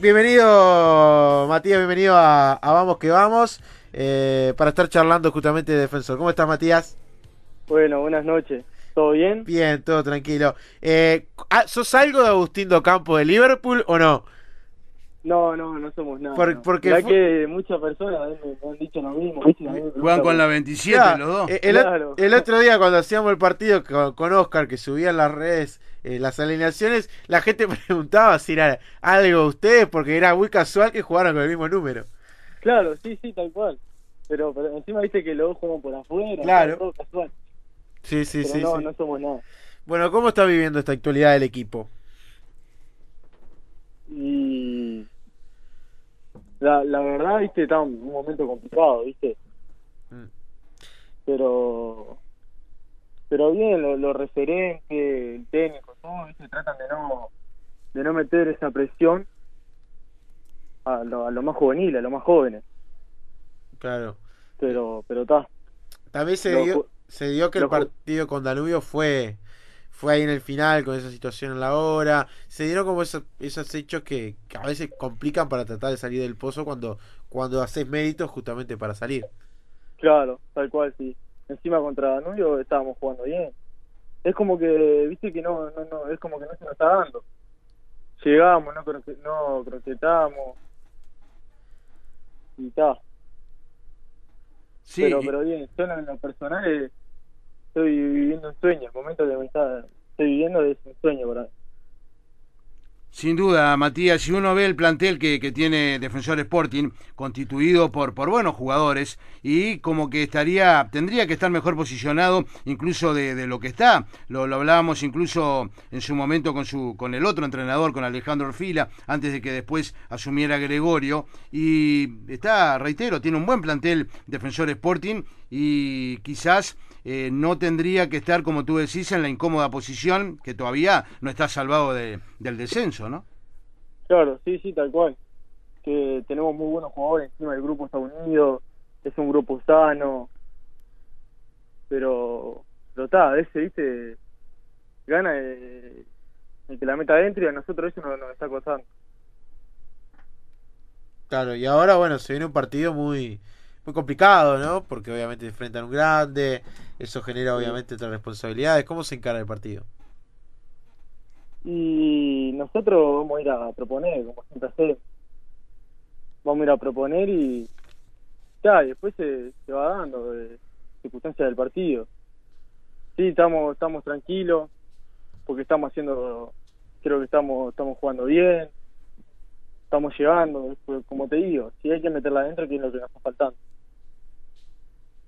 Bienvenido, Matías, bienvenido a, Vamos que Vamos, eh, para estar charlando justamente de Defensor. ¿Cómo estás, Matías? Bueno, buenas noches. ¿Todo bien? Bien, todo tranquilo. Eh, ah, ¿Sos algo de Agustín Campo de Liverpool o no? No, no, no somos nada. Porque ya que muchas personas me han dicho lo mismo. Juegan con la 27 los dos. Eh, el, otro día cuando hacíamos el partido con, Oscar, que subían las redes eh, las alineaciones, la gente preguntaba si era algo ustedes, porque era muy casual que jugaran con el mismo número. Claro, sí, sí, tal cual. Pero, pero encima viste que los dos juegan por afuera. Claro. Todo casual. Sí, sí, sí. No, no somos nada. Bueno, ¿cómo está viviendo esta actualidad del equipo? Y la, la verdad, viste, está en un momento complicado, viste. Mm. Pero pero bien, lo, lo referente, el técnico, todo, ¿viste? tratan de no de no meter esa presión a lo, a lo más juvenil, a lo más jóvenes. Claro. Pero pero está. También se dio se dio que el partido con Danubio fue fue ahí en el final con esa situación en la hora. Se dieron como esos, esos hechos que, a veces complican para tratar de salir del pozo cuando, cuando haces méritos justamente para salir. Claro, tal cual, sí. Encima contra Danubio estábamos jugando bien. Es como que, viste que no, no, no, es como que no se nos está dando. Llegamos, no, no croquetamos. Y está. Sí, pero, pero bien, yo en lo personal estoy viviendo un sueño, momento de amistad estoy viviendo es un sueño sin duda, Matías, si uno ve el plantel que, que, tiene Defensor Sporting, constituido por, por buenos jugadores, y como que estaría, tendría que estar mejor posicionado incluso de, de lo que está. Lo, lo, hablábamos incluso en su momento con su, con el otro entrenador, con Alejandro Orfila, antes de que después asumiera Gregorio. Y está, reitero, tiene un buen plantel Defensor Sporting y quizás eh, no tendría que estar, como tú decís, en la incómoda posición que todavía no está salvado de, del descenso, ¿no? Claro, sí, sí, tal cual. Que tenemos muy buenos jugadores, encima el grupo está unido, es un grupo sano, pero, pero está, ese, viste, gana el, que la meta adentro y a nosotros eso nos, nos está costando. Claro, y ahora, bueno, se viene un partido muy muy complicado, ¿no? Porque obviamente enfrentan un grande, eso genera obviamente otras responsabilidades. ¿Cómo se encara el partido? Y nosotros vamos a ir a proponer, como siempre hacemos. Vamos a ir a proponer y ya, y después se, se va dando de circunstancias del partido. Sí, estamos estamos tranquilos porque estamos haciendo creo que estamos estamos jugando bien estamos llegando, como te digo, si hay que meterla adentro, que es lo que nos está faltando.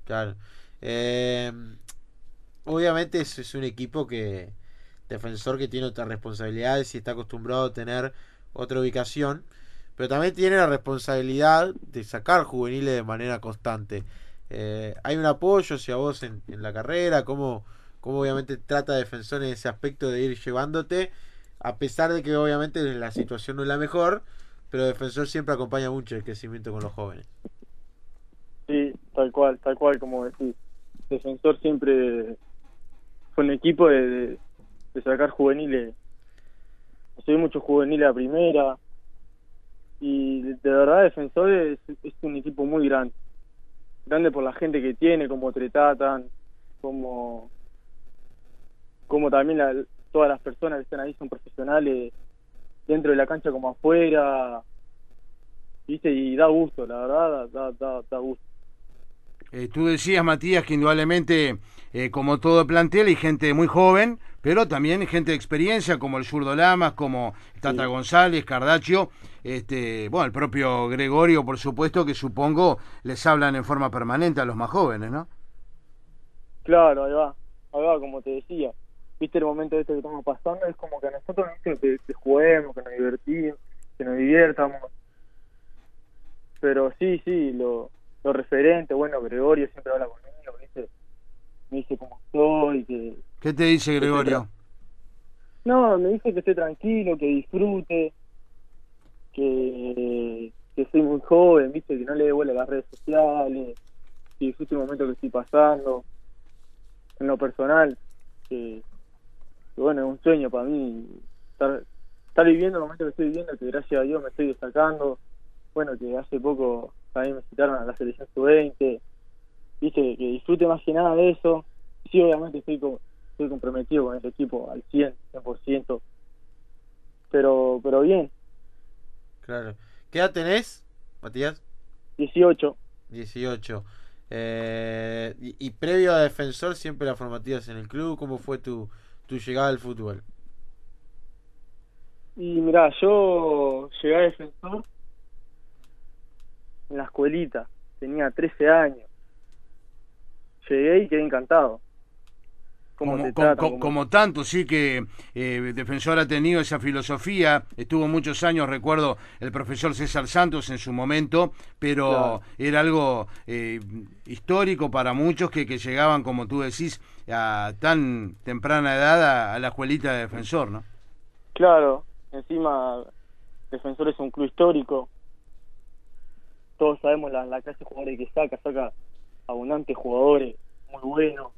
Claro. Eh, obviamente es, es un equipo que, defensor que tiene otras responsabilidades y está acostumbrado a tener otra ubicación, pero también tiene la responsabilidad de sacar juveniles de manera constante. Eh, ¿Hay un apoyo hacia vos en, la carrera? ¿Cómo, ¿Cómo, obviamente trata defensor en ese aspecto de ir llevándote? A pesar de que obviamente la situación no es la mejor, pero Defensor siempre acompaña mucho el crecimiento con los jóvenes. Tal cual, tal cual, como decís. Defensor siempre fue un equipo de, de, sacar juveniles. Soy mucho juveniles a primera. Y de, verdad, Defensor es, un equipo muy grande. Grande por la gente que tiene, como tratan, como, como también todas las personas que están ahí son profesionales dentro de la cancha como afuera, ¿viste? Y da gusto, la verdad, da, da, da gusto. Eh, tú decías, Matías, que indudablemente, eh, como todo plantel, hay gente muy joven, pero también gente de experiencia, como el Zurdo Lamas, como Tata González, Cardaccio, este, bueno, el propio Gregorio, por supuesto, que supongo les hablan en forma permanente a los más jóvenes, ¿no? Claro, ahí va, ahí va, como te decía viste el momento este que estamos pasando, es como que a nosotros que, que juguemos, que nos divertimos, que nos divirtamos. Pero sí, sí, lo, lo referente, bueno, Gregorio siempre habla conmigo, me dice cómo estoy, que... ¿Qué te dice Gregorio? No, me dice que esté tranquilo, que disfrute, que, que soy muy joven, viste, que no le devuelve las redes sociales, que disfrute el momento que estoy pasando. En lo personal, que, bueno, es un sueño para mí estar estar viviendo el momento que estoy viviendo, que gracias a Dios me estoy destacando. Bueno, que hace poco también me citaron a la selección sub-20. Viste, que disfrute más que nada de eso. Sí, obviamente estoy, estoy comprometido con ese equipo al 100, 100%. Pero, pero bien. Claro. ¿Qué edad tenés, Matías? 18. 18. Eh, y, y, previo a Defensor, siempre las formativas en el club. ¿Cómo fue tu, tu llegada al fútbol? Y mira, yo llegué a Defensor en la escuelita, tenía 13 años. Llegué y quedé encantado. Como, como, trata, como, como, tanto, sí que eh, Defensor ha tenido esa filosofía, estuvo muchos años, recuerdo el profesor César Santos en su momento, pero claro. era algo eh, histórico para muchos que, que, llegaban, como tú decís, a tan temprana edad a, a la escuelita de Defensor, ¿no? Claro, encima Defensor es un club histórico, todos sabemos la, la clase de jugadores que saca, saca abundantes jugadores, muy buenos,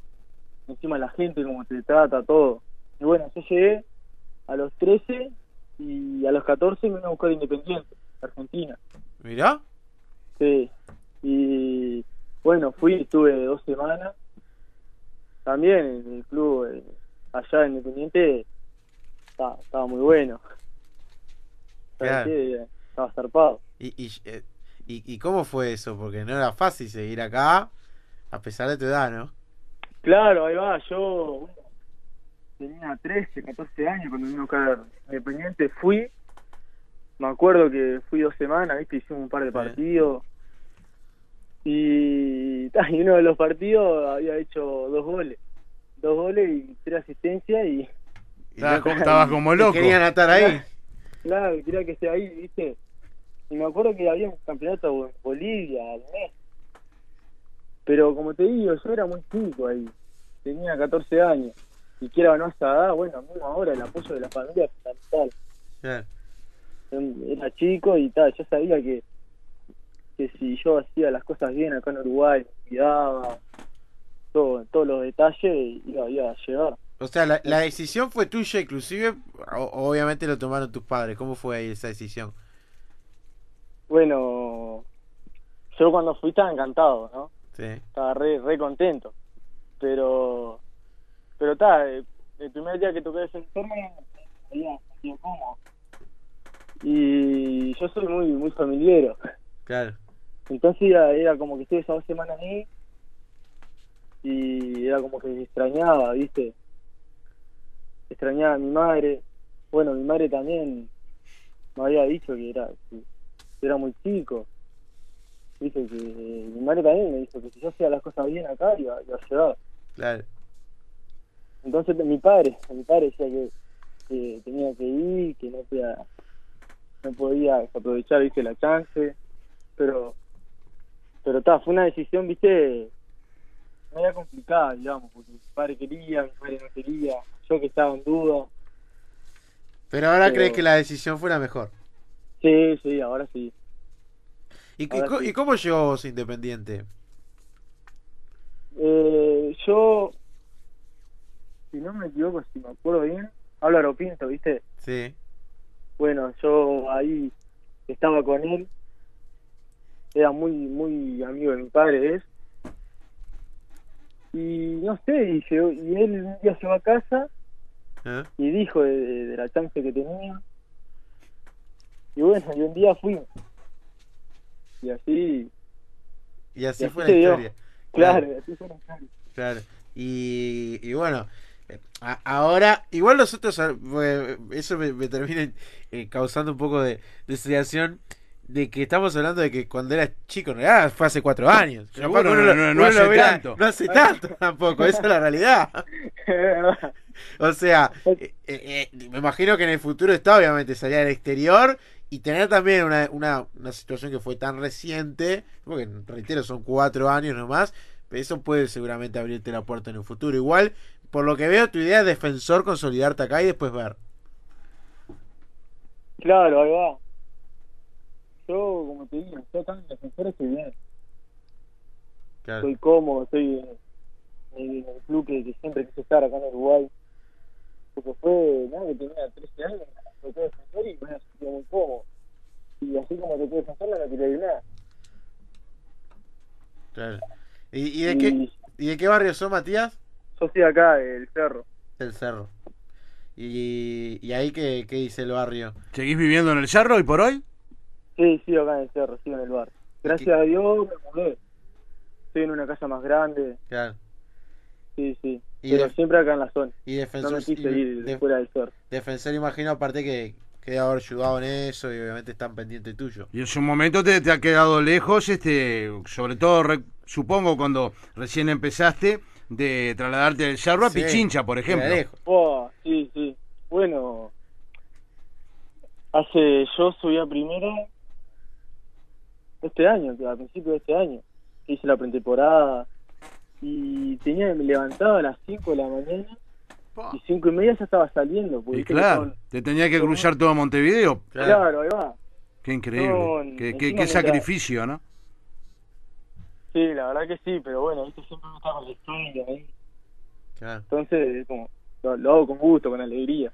encima la gente, como te trata, todo. Y bueno, yo llegué a los 13 y a los 14 me vine a buscar Independiente, Argentina. ¿Mirá? Sí, y bueno, fui, estuve dos semanas. También en el club eh, allá en Independiente estaba, estaba muy bueno. Claro. Estaba zarpado. ¿Y, y, eh, y, ¿Y cómo fue eso? Porque no era fácil seguir acá, a pesar de tu edad, ¿no? Claro, ahí va, yo bueno, tenía 13, 14 años cuando vino a buscar Independiente, fui, me acuerdo que fui dos semanas, viste, hicimos un par de partidos, y, y uno de los partidos había hecho dos goles, dos goles y tres asistencias y... Estabas como, estaba como loco. Querían estar ahí. Claro, quería que esté ahí, viste. Y me acuerdo que había un campeonato en Bolivia al mes. Pero como te digo, yo era muy chico ahí. Tenía 14 años. Y quiera o no esa edad, bueno, mismo ahora el apoyo de la familia es fundamental. Claro. Era chico y tal, yo sabía que que si yo hacía las cosas bien acá en Uruguay, cuidaba, todo, todos los detalles, iba, iba a llegar. O sea, la, la decisión fue tuya, inclusive, o, obviamente lo tomaron tus padres. ¿Cómo fue ahí esa decisión? Bueno, yo cuando fui estaba encantado, ¿no? Sí. Estaba re, re contento. Pero, pero está, el, el primer día que toqué me había sentido cómodo. Y yo soy muy, muy familiero. Claro. Entonces era, era como que estuve esas dos semanas ahí y era como que extrañaba, ¿viste? Extrañaba a mi madre. Bueno, mi madre también me había dicho que era que era muy chico. Dice que mi madre también me dijo que si yo hacía las cosas bien acá iba, iba a llegar. Claro. Entonces mi padre, mi padre decía que, que tenía que ir, que no podía, no podía aprovechar, viste, la chance, pero pero está, fue una decisión, viste, media complicada, digamos, porque mi padre quería, mi madre no quería, yo que estaba en duda. Pero ahora Pero- crees que la decisión fue la mejor. Sí, sí, ahora sí. ¿Y, Ahora co- sí. y cómo llegó vos Independiente? Eh, yo, si no me equivoco, si me acuerdo bien, Álvaro Pinto, ¿viste? Sí. Bueno, yo ahí estaba con él, era muy, muy amigo de mi padre, es. Y no sé, y, llegó- y él un día llegó a casa ¿Eh? y dijo de, de- de la chance que tenía. Y bueno, y un día fuimos. Y así, Y así Y así fue la historia. claro, y así fue la historia. Claro. Y, y bueno, eh, a- ahora, igual nosotros, ah, eso me, me termina eh, causando un poco de, de sensación de que estamos hablando de que cuando eras chico, en realidad fue hace cuatro años. Seguro, no- lo- no- hace verá- tanto. No hace tanto tampoco, esa es la realidad. Es verdad. O sea, eh, eh, eh, me imagino que en el futuro está obviamente salir al exterior y tener también una, una, una situación que fue tan reciente, porque reitero, son cuatro años nomás, pero eso puede seguramente abrirte la puerta en el futuro. Igual, por lo que veo, tu idea es defensor, consolidarte acá y después ver. Claro, ahí va. Yo, como te digo, yo acá en defensor estoy bien. Claro. Estoy cómodo, estoy en, en el club que, que siempre quise estar acá en Uruguay. Porque fue, nada, que tenía 13 años, y me sentido muy cómodo. Y así como tocó defensor no me quería ir nada. Claro. ¿Y, y de qué, ¿Y de qué barrio sos, Matías? Yo estoy acá, el cerro. Del Cerro. ¿Y, y ahí qué, qué dice el barrio? ¿Seguís viviendo en el cerro y por hoy? Sí, sí, acá en el cerro, sí, en el bar. Gracias a Dios me mudé. Estoy en una casa más grande, Claro. Sí, sí. Y Pero siempre acá en la zona. Y No defensor, me quise y ir de de- fuera del cerro. defensor imagino aparte que, que debe haber ayudado en eso y obviamente están pendientes tuyo. Y en su momento te, te ha quedado lejos, este, sobre todo re- supongo cuando recién empezaste de trasladarte del cerro a Sí, Pichincha, por ejemplo. lejos. Oh, sí, sí. Bueno, hace yo subí a primera este año, a principios de este año. Hice la pretemporada y tenía me levantaba a las 5 de la mañana y cinco y media ya estaba saliendo. porque Y claro, son- te tenía que cruzar todo Montevideo. Claro. claro, ahí va. Qué increíble. No, qué, qué- qué sacrificio, ¿no? Sí, la verdad que sí, pero bueno, viste siempre me estaba con la historia ahí. Claro. Entonces, es como, lo, lo hago con gusto, con alegría.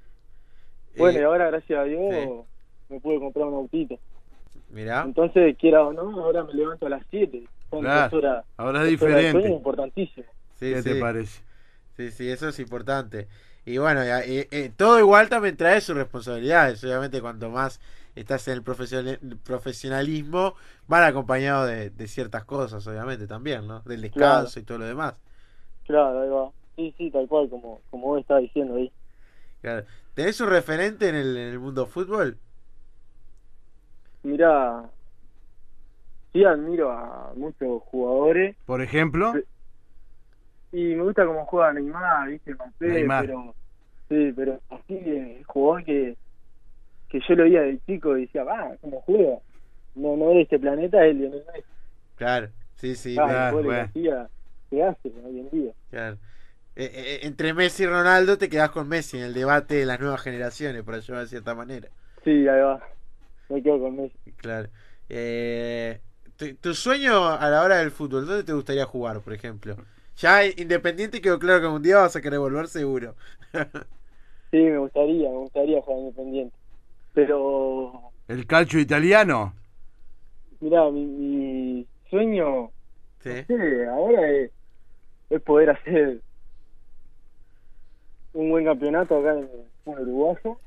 Bueno, Eh, y ahora, gracias a Dios, sí. me pude comprar un autito. mirá. Entonces, quiera o no, ahora me levanto a las 7. Claro, ahora es diferente. importantísimo. Sí, ¿Qué sí. te parece? Sí, sí, eso es importante. Y bueno, eh, eh, todo igual también trae sus responsabilidades. Obviamente, cuanto más estás en el profesional- profesionalismo, van acompañados de, de ciertas cosas, obviamente, también, ¿no? Del descanso y todo lo demás. Claro, ahí va. Sí, sí, tal cual, como, como vos estabas diciendo ahí. Claro. ¿Tenés un referente en el, en el mundo fútbol? Mira, sí admiro a muchos jugadores Por ejemplo, y me gusta cómo juega Neymar, viste, Mbappé, Neymar. pero sí, pero así el jugador que, que yo lo veía de chico y decía, va, cómo juega. No, no de este planeta, es Lionel Messi. Claro, sí, sí, Ah, claro, el que bueno. hacía, que hace hoy en día. claro. Eh, eh, entre Messi y Ronaldo te quedás con Messi en el debate de las nuevas generaciones, por decirlo de cierta manera. Sí, ahí va. Me quedo con Messi. Claro. Eh, tu, sueño a la hora del fútbol, ¿dónde te gustaría jugar, por ejemplo? Ya Independiente quedó claro que un día vas a querer volver seguro. Sí, me gustaría, me gustaría jugar independiente. Pero, el calcio italiano. mira, mi, mi sueño, Sí. sí, ahora es, es poder hacer un buen campeonato acá en fútbol uruguayo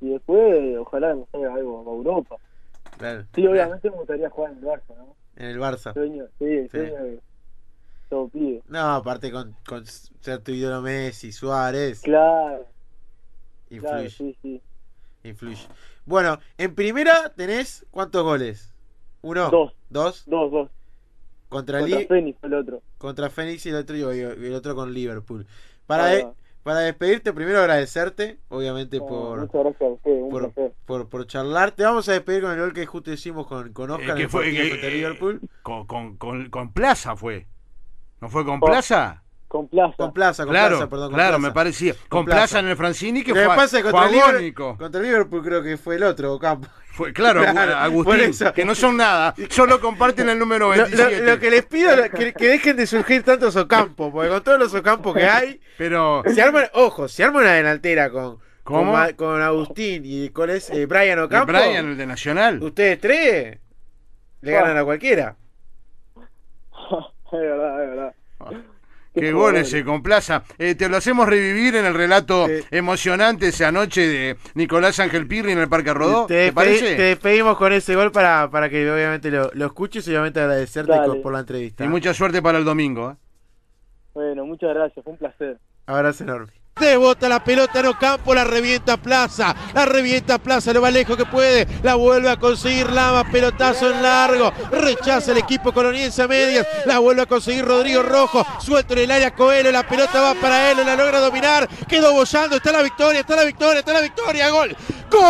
y después, ojalá me salga algo a Europa. Claro. Sí, obviamente me gustaría jugar en el Barça, ¿no? En el Barça. Sueño, sí, el Sí. sueño de todo pibe. No, aparte con, con ser tu ídolo Messi, Suárez, Claro, claro, influye, sí, sí. influye. Bueno, en primera tenés cuántos goles? ¿Uno? Dos. ¿Dos? Dos, dos. Contra, Fénix el otro. contra Fénix y el otro, y el otro con Liverpool. Para, de-. Para despedirte, primero agradecerte, obviamente, No, por, Muchas gracias a ustedes, un por, por, por charlar. Te vamos a despedir con el gol que justo hicimos con, con Oscar Eh, en que el fue contra eh, Liverpool. Con, con, con, con Plaza fue. ¿No fue con Oh. Plaza? Con Plaza. Con Plaza, con Claro, Plaza, perdón. con claro, Plaza. me parecía. Con, Plaza. Plaza en el Francini que fue, pasa es contra, Liverpool, contra Liverpool creo que fue el otro Ocampo. Fue, claro, Claro, Agustín, eso. que no son nada, solo comparten el número Lo, lo- 27. lo que les pido es que, que dejen de surgir tantos Ocampos, porque con todos los Ocampos que hay, Pero, se arma, ojo, se arma una delantera con, con, con Agustín y con ese Brian de Ocampo. Brian, el de Nacional. Ustedes tres le ganan a cualquiera. es verdad, es verdad. Qué gol ese con Plaza. Eh, te lo hacemos revivir en el relato emocionante esa noche de Nicolás Ángel Pirri en el Parque Rodó. te, ¿Te, despedi- parece? te despedimos con ese gol para, para que obviamente lo, lo escuches y obviamente agradecerte Dale. por la entrevista. Y mucha suerte para el domingo. ¿eh? Bueno, muchas gracias, fue un placer. Abrazo enorme. Rebota la pelota en Ocampo, la revienta Plaza, la revienta Plaza, lo más lejos que puede, la vuelve a conseguir Lama, pelotazo en largo, rechaza el equipo coloniense a medias, la vuelve a conseguir Rodrigo Rojo, suelto en el área Coelho, la pelota va para él, la logra dominar, quedó bollando, está la victoria, está la victoria, está la victoria, gol, gol,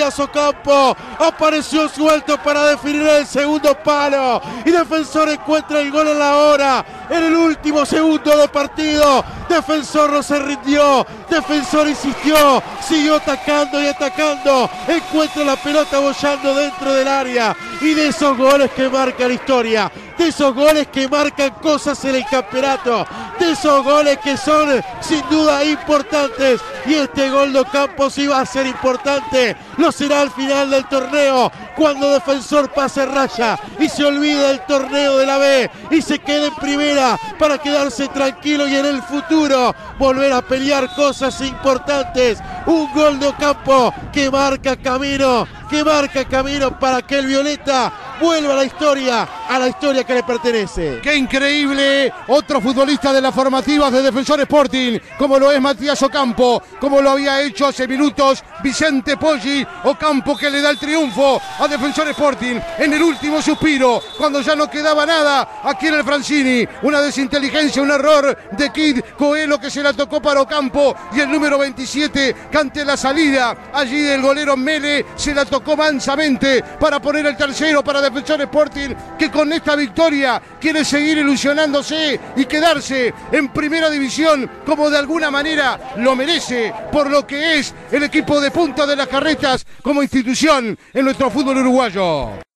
Matías Ocampo. Apareció suelto para definir el segundo palo. Y defensor encuentra el gol en la hora. En el último segundo de partido. Defensor no se rindió. Defensor insistió. Siguió atacando y atacando. Encuentra la pelota bollando dentro del área. Y de esos goles que marca la historia de esos goles que marcan cosas en el campeonato, de esos goles que son sin duda importantes. Y este gol de Campos iba a ser importante, lo será al final del torneo, cuando Defensor pase raya y se olvide del torneo de la B y se quede en primera para quedarse tranquilo y en el futuro volver a pelear cosas importantes. Un gol de Ocampo que marca camino, que marca camino para que el Violeta vuelva a la historia, a la historia que le pertenece. ¡Qué increíble! Otro futbolista de las formativas de Defensor Sporting, como lo es Matías Ocampo, como lo había hecho hace minutos Vicente Poggi, Ocampo que le da el triunfo a Defensor Sporting en el último suspiro, cuando ya no quedaba nada aquí en el Francini. Una desinteligencia, un error de Kid Coelho que se la tocó para Ocampo y el número 27 cante la salida allí del golero Mele se la tocó mansamente para poner el tercero para Defensor Sporting que con esta victoria quiere seguir ilusionándose y quedarse en primera división como de alguna manera lo merece por lo que es el equipo de punta de las carretas como institución en nuestro fútbol uruguayo.